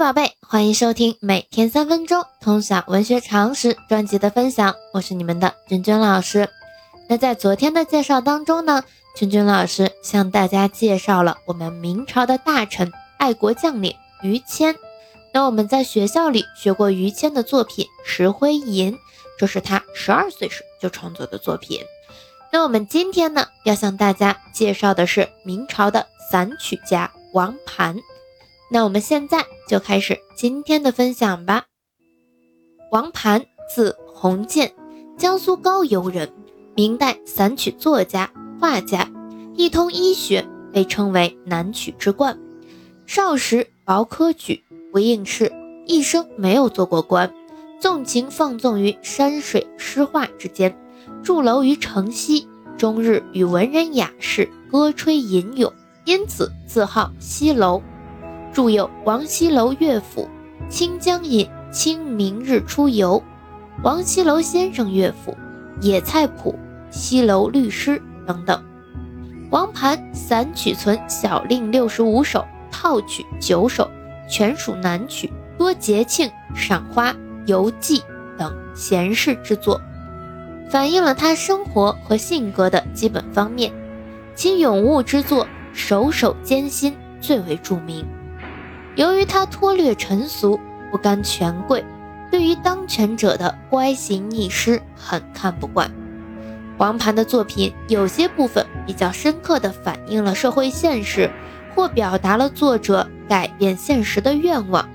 宝贝，欢迎收听每天三分钟通晓文学常识专辑的分享，我是你们的君君老师。那在昨天的介绍当中呢，君君老师向大家介绍了我们明朝的大臣、爱国将领于谦。那我们在学校里学过于谦的作品《石灰吟》，这是他十二岁时就创作的作品。那我们今天呢，要向大家介绍的是明朝的散曲家王盘。那我们现在就开始今天的分享吧。王盘，字鸿渐，江苏高邮人，明代散曲作家、画家，一通医学，被称为南曲之冠。少时薄科举，不应试，一生没有做过官，纵情放纵于山水诗画之间，筑楼于城西，终日与文人雅士歌吹吟咏，因此自号西楼。著有《王西楼乐府》《清江引》《清明日出游》《王西楼先生乐府》《野菜谱》《西楼律诗》等等。王盘散曲存小令六十五首，套曲九首，全属南曲，多节庆、赏花、游记等闲适之作，反映了他生活和性格的基本方面。其咏物之作，首首艰辛最为著名。由于他脱略尘俗，不甘权贵，对于当权者的乖行逆施很看不惯。王盘的作品有些部分比较深刻地反映了社会现实，或表达了作者改变现实的愿望。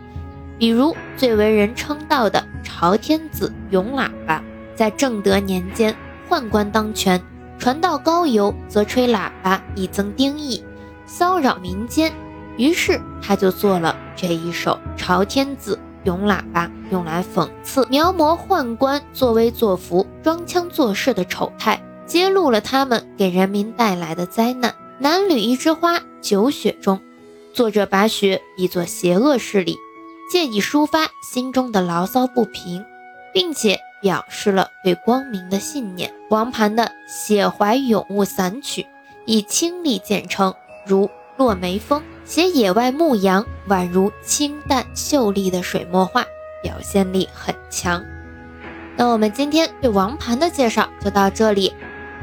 比如最为人称道的《朝天子咏喇叭》，在正德年间，宦官当权，传到高邮则吹喇叭以增丁义，骚扰民间。于是他就做了这一首《朝天子咏喇叭》，用来讽刺、描摹宦官作威作福、装腔作势的丑态，揭露了他们给人民带来的灾难。男女一枝花，九雪中，作者把雪比作邪恶势力，借以抒发心中的牢骚不平，并且表示了对光明的信念。王盘的写怀咏物散曲，以清丽见称，如。落梅风写野外牧羊，宛如清淡秀丽的水墨画，表现力很强。那我们今天对王盘的介绍就到这里。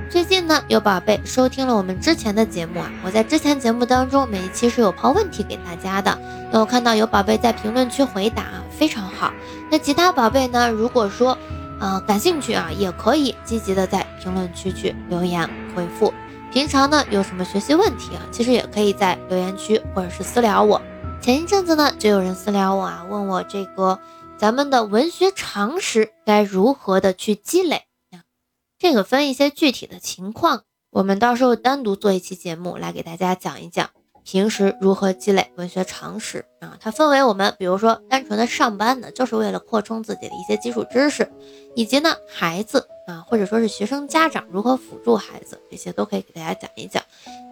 最近呢，有宝贝收听了我们之前的节目啊，我在之前节目当中每一期是有抛问题给大家的。那我看到有宝贝在评论区回答，非常好。那其他宝贝呢，如果说呃感兴趣啊，也可以积极的在评论区去留言回复。平常呢有什么学习问题啊？其实也可以在留言区或者是私聊我。前一阵子呢就有人私聊我啊，问我这个咱们的文学常识该如何的去积累啊？这个分一些具体的情况，我们到时候单独做一期节目来给大家讲一讲。平时如何积累文学常识啊？它分为我们，比如说单纯的上班呢，就是为了扩充自己的一些基础知识，以及呢孩子啊，或者说是学生家长如何辅助孩子，这些都可以给大家讲一讲。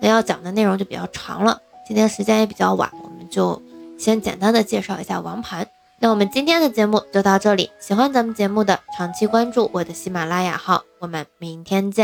那要讲的内容就比较长了，今天时间也比较晚，我们就先简单的介绍一下王盘。那我们今天的节目就到这里，喜欢咱们节目的长期关注我的喜马拉雅号，我们明天见。